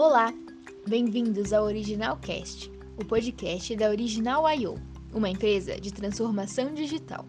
Olá, bem-vindos ao Original Cast, o podcast da Original I.O., uma empresa de transformação digital.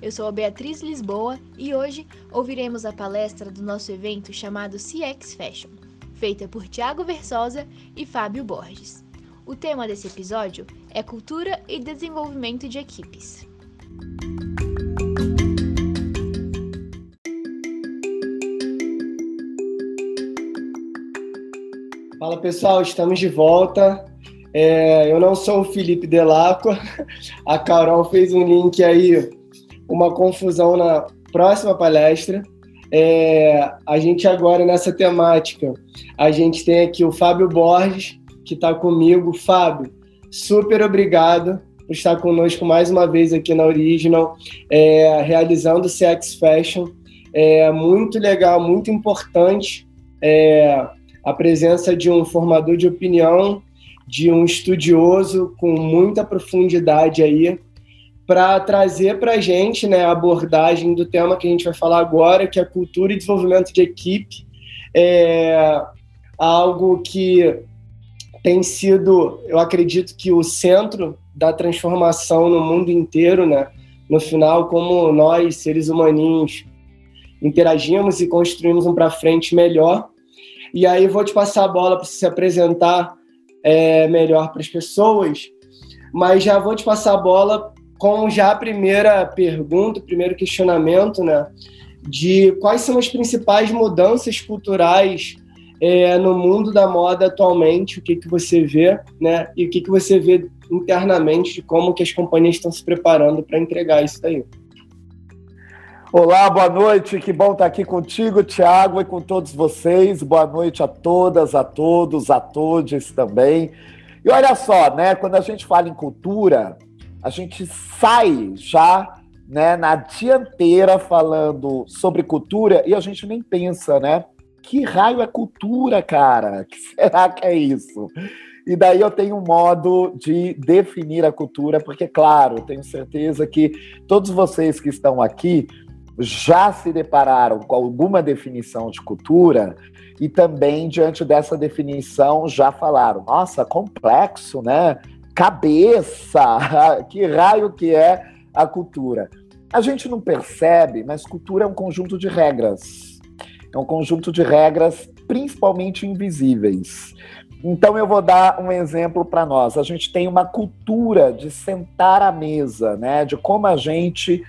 Eu sou a Beatriz Lisboa e hoje ouviremos a palestra do nosso evento chamado CX Fashion, feita por Tiago Versosa e Fábio Borges. O tema desse episódio é cultura e desenvolvimento de equipes. Fala pessoal, estamos de volta. É, eu não sou o Felipe Delacqua. A Carol fez um link aí, uma confusão na próxima palestra. É, a gente agora nessa temática, a gente tem aqui o Fábio Borges, que está comigo. Fábio, super obrigado por estar conosco mais uma vez aqui na Original, é, realizando o CX Fashion. É muito legal, muito importante. É, a presença de um formador de opinião, de um estudioso com muita profundidade aí, para trazer para a gente né, a abordagem do tema que a gente vai falar agora, que é cultura e desenvolvimento de equipe. É algo que tem sido, eu acredito que o centro da transformação no mundo inteiro, né? No final, como nós, seres humaninhos, interagimos e construímos um para frente melhor, e aí vou te passar a bola para se apresentar é, melhor para as pessoas, mas já vou te passar a bola com já a primeira pergunta, o primeiro questionamento, né? De quais são as principais mudanças culturais é, no mundo da moda atualmente, o que, que você vê, né? E o que, que você vê internamente de como que as companhias estão se preparando para entregar isso daí. Olá, boa noite. Que bom estar aqui contigo, Tiago, e com todos vocês. Boa noite a todas, a todos, a todos também. E olha só, né? Quando a gente fala em cultura, a gente sai já né, na dianteira falando sobre cultura e a gente nem pensa, né? Que raio é cultura, cara? Que será que é isso? E daí eu tenho um modo de definir a cultura, porque, claro, tenho certeza que todos vocês que estão aqui já se depararam com alguma definição de cultura e também, diante dessa definição, já falaram: nossa, complexo, né? Cabeça, que raio que é a cultura? A gente não percebe, mas cultura é um conjunto de regras. É um conjunto de regras, principalmente invisíveis. Então, eu vou dar um exemplo para nós. A gente tem uma cultura de sentar à mesa, né? De como a gente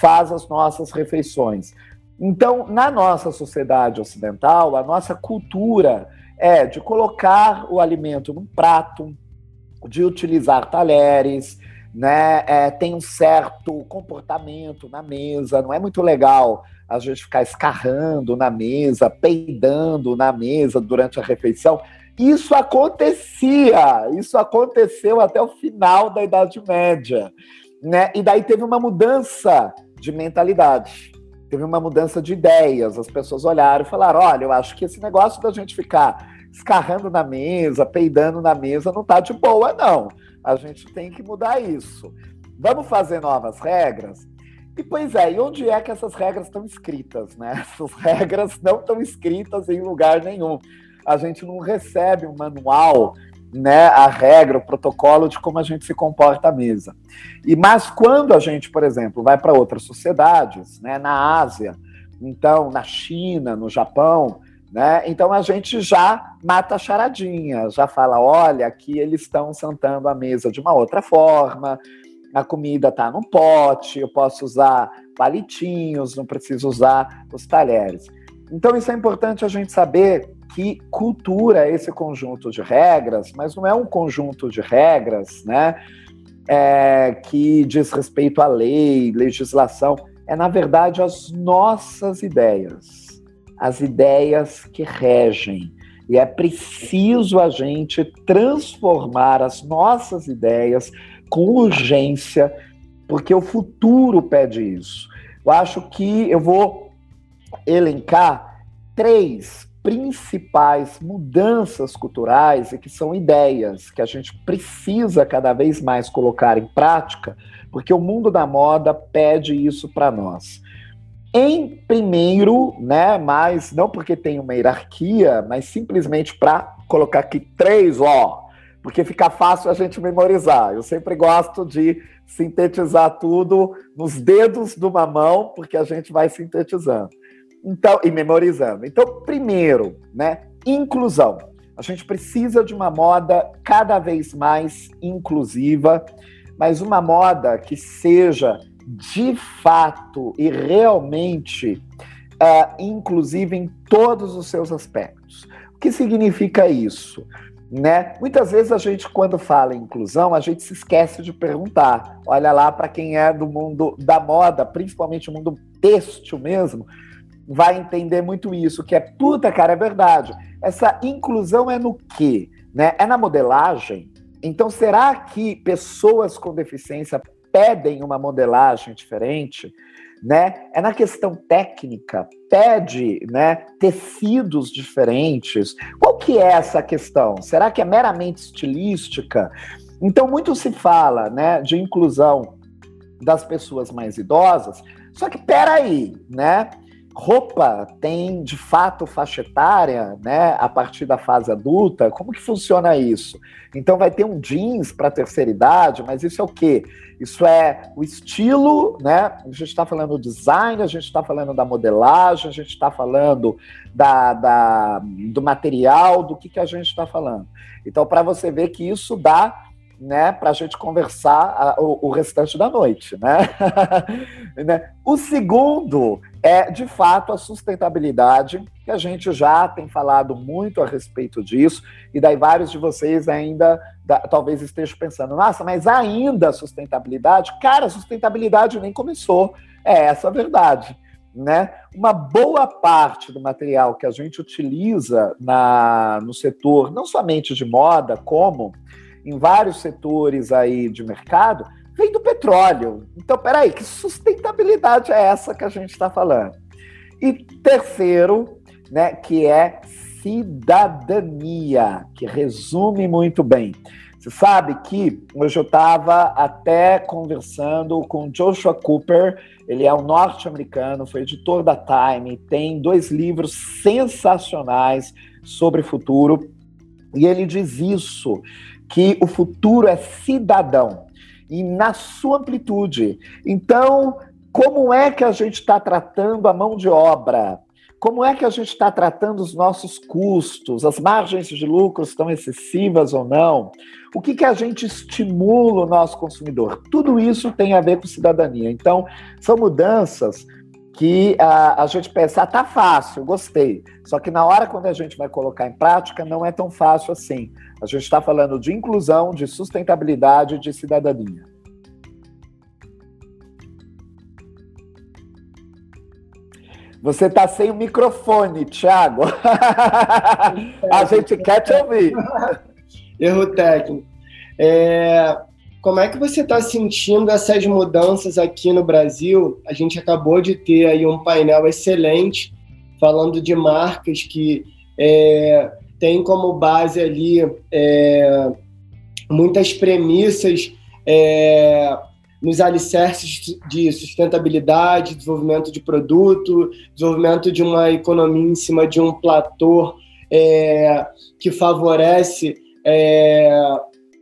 faz as nossas refeições. Então, na nossa sociedade ocidental, a nossa cultura é de colocar o alimento num prato, de utilizar talheres, né? É, tem um certo comportamento na mesa, não é muito legal a gente ficar escarrando na mesa, peidando na mesa durante a refeição. Isso acontecia, isso aconteceu até o final da Idade Média. Né? E daí teve uma mudança de mentalidade. Teve uma mudança de ideias. As pessoas olharam e falaram: olha, eu acho que esse negócio da gente ficar escarrando na mesa, peidando na mesa, não tá de boa, não. A gente tem que mudar isso. Vamos fazer novas regras? E pois é, e onde é que essas regras estão escritas, né? Essas regras não estão escritas em lugar nenhum. A gente não recebe um manual né, a regra, o protocolo de como a gente se comporta à mesa. E mas quando a gente, por exemplo, vai para outras sociedades, né, na Ásia, então na China, no Japão, né, então a gente já mata a charadinha, já fala, olha, aqui eles estão sentando à mesa de uma outra forma, a comida está no pote, eu posso usar palitinhos, não preciso usar os talheres. Então isso é importante a gente saber que cultura esse conjunto de regras, mas não é um conjunto de regras, né? É, que diz respeito à lei, legislação, é na verdade as nossas ideias, as ideias que regem. E é preciso a gente transformar as nossas ideias com urgência, porque o futuro pede isso. Eu acho que eu vou elencar três principais mudanças culturais e que são ideias que a gente precisa cada vez mais colocar em prática, porque o mundo da moda pede isso para nós. Em primeiro, né, mas não porque tem uma hierarquia, mas simplesmente para colocar aqui três ó, porque fica fácil a gente memorizar. Eu sempre gosto de sintetizar tudo nos dedos de uma mão, porque a gente vai sintetizando. Então, e memorizando. Então, primeiro, né, inclusão. A gente precisa de uma moda cada vez mais inclusiva, mas uma moda que seja de fato e realmente uh, inclusiva em todos os seus aspectos. O que significa isso? Né? Muitas vezes a gente, quando fala em inclusão, a gente se esquece de perguntar. Olha lá para quem é do mundo da moda, principalmente o mundo têxtil mesmo, vai entender muito isso, que é puta, cara, é verdade. Essa inclusão é no quê? Né? É na modelagem? Então, será que pessoas com deficiência pedem uma modelagem diferente? Né? É na questão técnica, pede né, tecidos diferentes. Qual que é essa questão? Será que é meramente estilística? Então, muito se fala né, de inclusão das pessoas mais idosas, só que peraí, né? Roupa tem de fato faixa etária, né, a partir da fase adulta? Como que funciona isso? Então vai ter um jeans para terceira idade, mas isso é o quê? Isso é o estilo, né? A gente está falando do design, a gente está falando da modelagem, a gente está falando da, da, do material, do que, que a gente está falando. Então, para você ver que isso dá né, para a gente conversar a, o, o, restante da noite, né? né? o segundo é, de fato, a sustentabilidade, que a gente já tem falado muito a respeito disso, e daí vários de vocês ainda da, talvez estejam pensando, nossa, mas ainda sustentabilidade? Cara, sustentabilidade nem começou, é essa a verdade. Né? Uma boa parte do material que a gente utiliza na, no setor, não somente de moda, como em vários setores aí de mercado, vem do petróleo. Então, peraí, que sustentabilidade é essa que a gente está falando? E terceiro, né, que é cidadania, que resume muito bem. Você sabe que hoje eu estava até conversando com Joshua Cooper, ele é um norte-americano, foi editor da Time, tem dois livros sensacionais sobre futuro, e ele diz isso, que o futuro é cidadão e na sua amplitude. Então, como é que a gente está tratando a mão de obra? Como é que a gente está tratando os nossos custos? As margens de lucro estão excessivas ou não? O que, que a gente estimula o nosso consumidor? Tudo isso tem a ver com cidadania. Então, são mudanças que a, a gente pensa, ah, tá fácil, gostei. Só que na hora quando a gente vai colocar em prática, não é tão fácil assim. A gente está falando de inclusão, de sustentabilidade, de cidadania. Você está sem o microfone, Thiago. a gente quer te ouvir. Erro técnico. É, como é que você está sentindo essas mudanças aqui no Brasil? A gente acabou de ter aí um painel excelente falando de marcas que é, tem como base ali é, muitas premissas é, nos alicerces de sustentabilidade, desenvolvimento de produto, desenvolvimento de uma economia em cima de um platô é, que favorece é,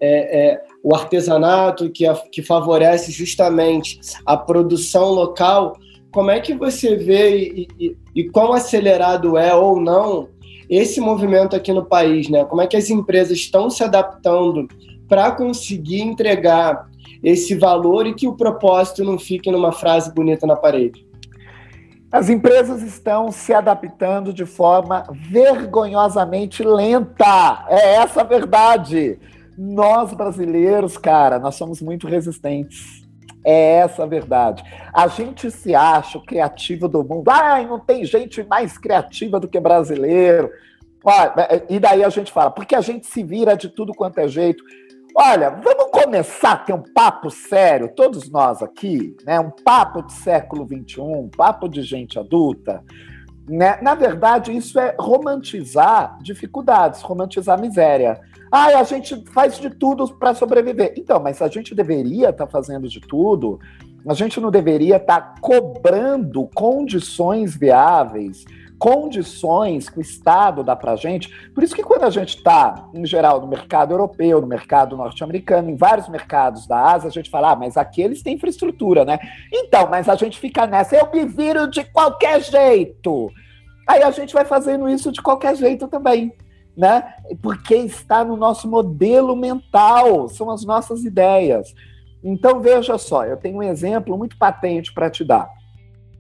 é, é o artesanato, que, que favorece justamente a produção local, como é que você vê e, e, e quão acelerado é ou não esse movimento aqui no país, né? Como é que as empresas estão se adaptando para conseguir entregar esse valor e que o propósito não fique numa frase bonita na parede? As empresas estão se adaptando de forma vergonhosamente lenta. É essa a verdade. Nós brasileiros, cara, nós somos muito resistentes. É essa a verdade. A gente se acha o criativo do mundo. Ai, não tem gente mais criativa do que brasileiro. Olha, e daí a gente fala, porque a gente se vira de tudo quanto é jeito. Olha, vamos começar a ter um papo sério, todos nós aqui, né? Um papo de século XXI, um papo de gente adulta. Né? Na verdade, isso é romantizar dificuldades, romantizar miséria. Ah, a gente faz de tudo para sobreviver. Então, mas a gente deveria estar tá fazendo de tudo, a gente não deveria estar tá cobrando condições viáveis, condições que o Estado dá para a gente. Por isso que quando a gente está, em geral, no mercado europeu, no mercado norte-americano, em vários mercados da Ásia, a gente fala, ah, mas aqui eles têm infraestrutura, né? Então, mas a gente fica nessa, eu me viro de qualquer jeito. Aí a gente vai fazendo isso de qualquer jeito também, né? Porque está no nosso modelo mental, são as nossas ideias. Então, veja só, eu tenho um exemplo muito patente para te dar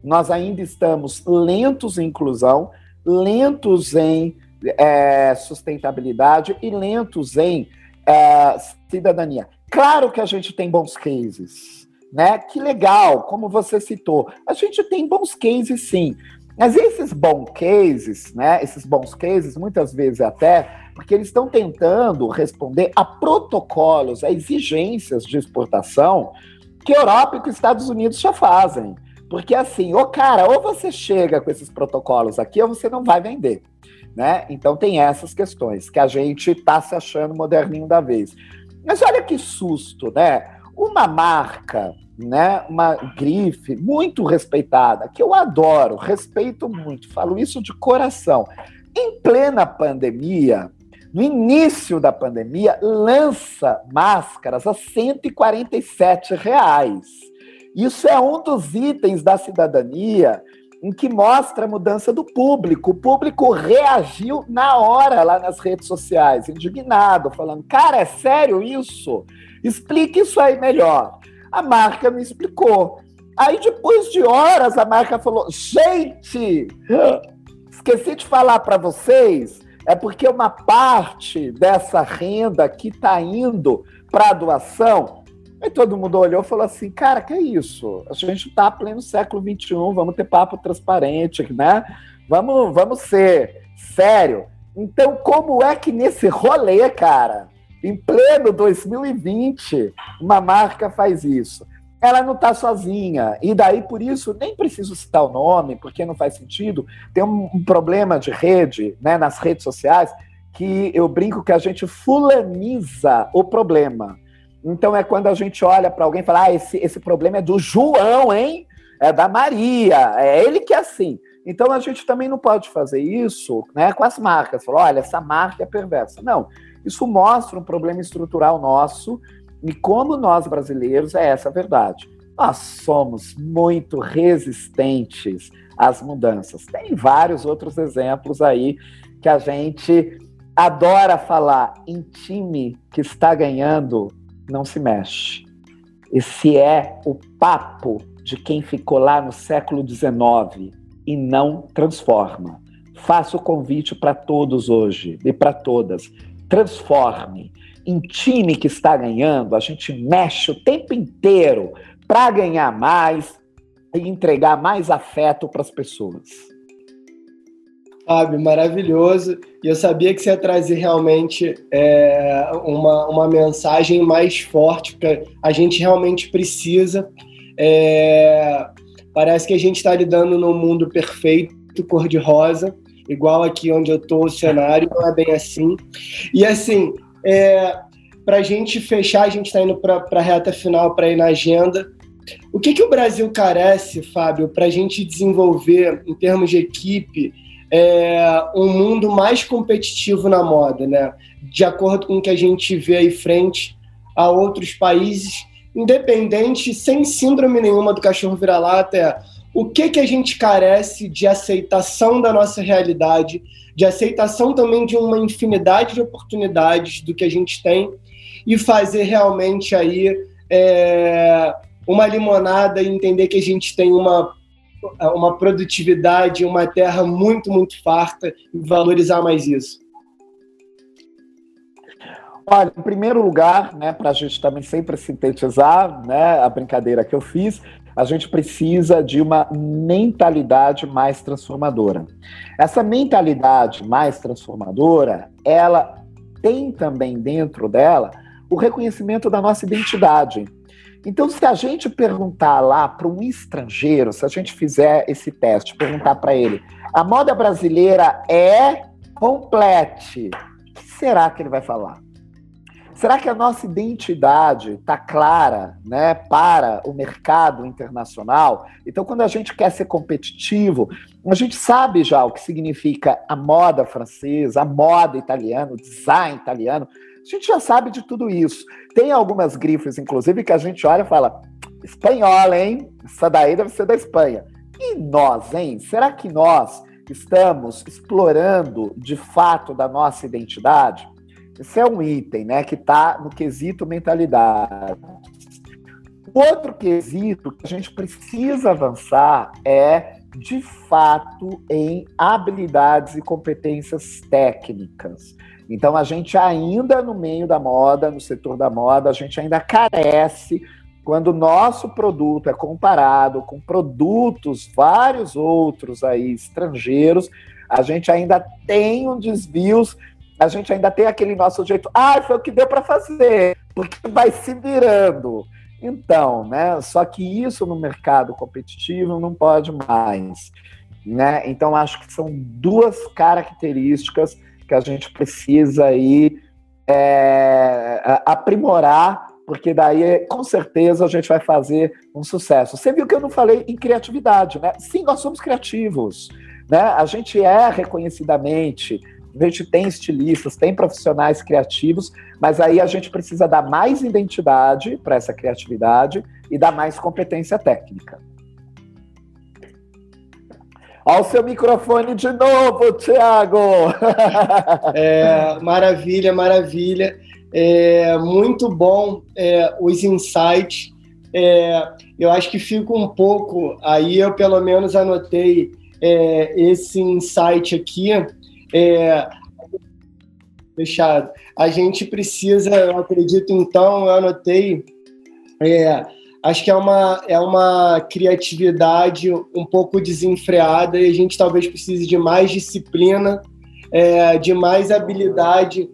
nós ainda estamos lentos em inclusão, lentos em é, sustentabilidade e lentos em é, cidadania. Claro que a gente tem bons cases, né? Que legal, como você citou. A gente tem bons cases, sim. Mas esses bons cases, né? Esses bons cases, muitas vezes até, porque eles estão tentando responder a protocolos, a exigências de exportação que a Europa e que os Estados Unidos já fazem. Porque assim, ô cara, ou você chega com esses protocolos aqui, ou você não vai vender. Né? Então tem essas questões que a gente está se achando moderninho da vez. Mas olha que susto, né? Uma marca, né? Uma grife muito respeitada, que eu adoro, respeito muito, falo isso de coração. Em plena pandemia, no início da pandemia, lança máscaras a 147 reais. Isso é um dos itens da cidadania em que mostra a mudança do público. O público reagiu na hora lá nas redes sociais, indignado, falando: cara, é sério isso? Explique isso aí melhor. A marca me explicou. Aí, depois de horas, a marca falou: gente, esqueci de falar para vocês, é porque uma parte dessa renda que está indo para a doação Aí todo mundo olhou e falou assim, cara, que é isso? A gente está pleno século XXI, vamos ter papo transparente, né? Vamos, vamos ser sério. Então, como é que nesse rolê, cara, em pleno 2020, uma marca faz isso? Ela não está sozinha. E daí, por isso, nem preciso citar o nome, porque não faz sentido. Tem um, um problema de rede, né, nas redes sociais, que eu brinco que a gente fulaniza o problema. Então é quando a gente olha para alguém e fala: ah, esse, esse problema é do João, hein? É da Maria, é ele que é assim. Então a gente também não pode fazer isso né, com as marcas. Falar, olha, essa marca é perversa. Não. Isso mostra um problema estrutural nosso e como nós brasileiros é essa a verdade. Nós somos muito resistentes às mudanças. Tem vários outros exemplos aí que a gente adora falar em time que está ganhando não se mexe. Esse é o papo de quem ficou lá no século XIX e não transforma. Faço o convite para todos hoje e para todas. Transforme. Em time que está ganhando, a gente mexe o tempo inteiro para ganhar mais e entregar mais afeto para as pessoas. Fábio, maravilhoso. E eu sabia que você ia trazer realmente é, uma, uma mensagem mais forte, porque a gente realmente precisa. É, parece que a gente está lidando num mundo perfeito, cor-de-rosa, igual aqui onde eu estou, o cenário não é bem assim. E assim, é, para a gente fechar, a gente está indo para a reta final, para ir na agenda. O que, que o Brasil carece, Fábio, para a gente desenvolver, em termos de equipe, é, um mundo mais competitivo na moda, né? De acordo com o que a gente vê aí frente a outros países, independente, sem síndrome nenhuma do cachorro vira-lata, é o que, que a gente carece de aceitação da nossa realidade, de aceitação também de uma infinidade de oportunidades do que a gente tem e fazer realmente aí é, uma limonada e entender que a gente tem uma uma produtividade, uma terra muito, muito farta e valorizar mais isso? Olha, em primeiro lugar, né, para a gente também sempre sintetizar né, a brincadeira que eu fiz, a gente precisa de uma mentalidade mais transformadora. Essa mentalidade mais transformadora, ela tem também dentro dela o reconhecimento da nossa identidade. Então, se a gente perguntar lá para um estrangeiro, se a gente fizer esse teste, perguntar para ele, a moda brasileira é complete, o que será que ele vai falar? Será que a nossa identidade está clara né, para o mercado internacional? Então, quando a gente quer ser competitivo, a gente sabe já o que significa a moda francesa, a moda italiana, o design italiano. A gente já sabe de tudo isso. Tem algumas grifes, inclusive, que a gente olha e fala: espanhola, hein? Essa daí deve ser da Espanha. E nós, hein? Será que nós estamos explorando de fato da nossa identidade? Esse é um item, né, que está no quesito mentalidade. Outro quesito que a gente precisa avançar é, de fato, em habilidades e competências técnicas. Então, a gente ainda no meio da moda, no setor da moda, a gente ainda carece quando o nosso produto é comparado com produtos, vários outros aí estrangeiros, a gente ainda tem um desvios, a gente ainda tem aquele nosso jeito, ah, foi o que deu para fazer, porque vai se virando. Então, né? Só que isso no mercado competitivo não pode mais, né? Então acho que são duas características que a gente precisa aí é, aprimorar porque daí com certeza a gente vai fazer um sucesso. Você viu que eu não falei em criatividade, né? Sim, nós somos criativos, né? A gente é reconhecidamente, a gente tem estilistas, tem profissionais criativos, mas aí a gente precisa dar mais identidade para essa criatividade e dar mais competência técnica. Olha o seu microfone de novo, Thiago! É, maravilha, maravilha. É muito bom é, os insights. É, eu acho que fica um pouco, aí eu pelo menos anotei é, esse insight aqui. É, fechado. A gente precisa, eu acredito então, eu anotei. Acho que é uma, é uma criatividade um pouco desenfreada e a gente talvez precise de mais disciplina, é, de mais habilidade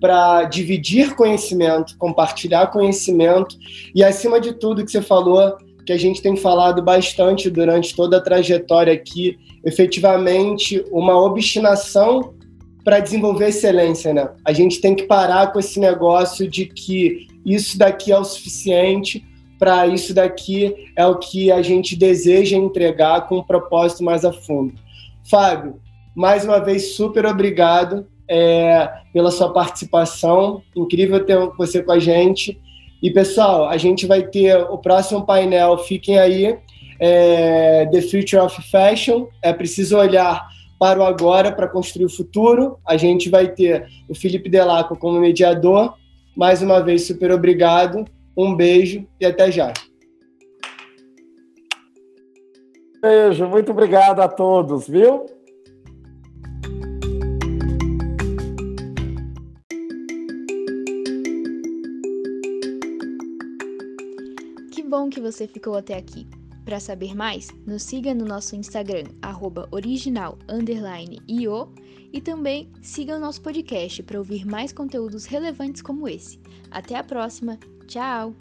para dividir conhecimento, compartilhar conhecimento e, acima de tudo, que você falou, que a gente tem falado bastante durante toda a trajetória aqui, efetivamente, uma obstinação para desenvolver excelência, né? A gente tem que parar com esse negócio de que isso daqui é o suficiente, para isso daqui é o que a gente deseja entregar com um propósito mais a fundo. Fábio, mais uma vez, super obrigado é, pela sua participação. Incrível ter você com a gente. E, pessoal, a gente vai ter o próximo painel, fiquem aí, é, The Future of Fashion. É preciso olhar para o agora para construir o futuro. A gente vai ter o Felipe Delaco como mediador. Mais uma vez, super obrigado. Um beijo e até já. Beijo, muito obrigado a todos, viu? bom que você ficou até aqui. Para saber mais, nos siga no nosso Instagram, original_io, e também siga o nosso podcast para ouvir mais conteúdos relevantes como esse. Até a próxima, tchau!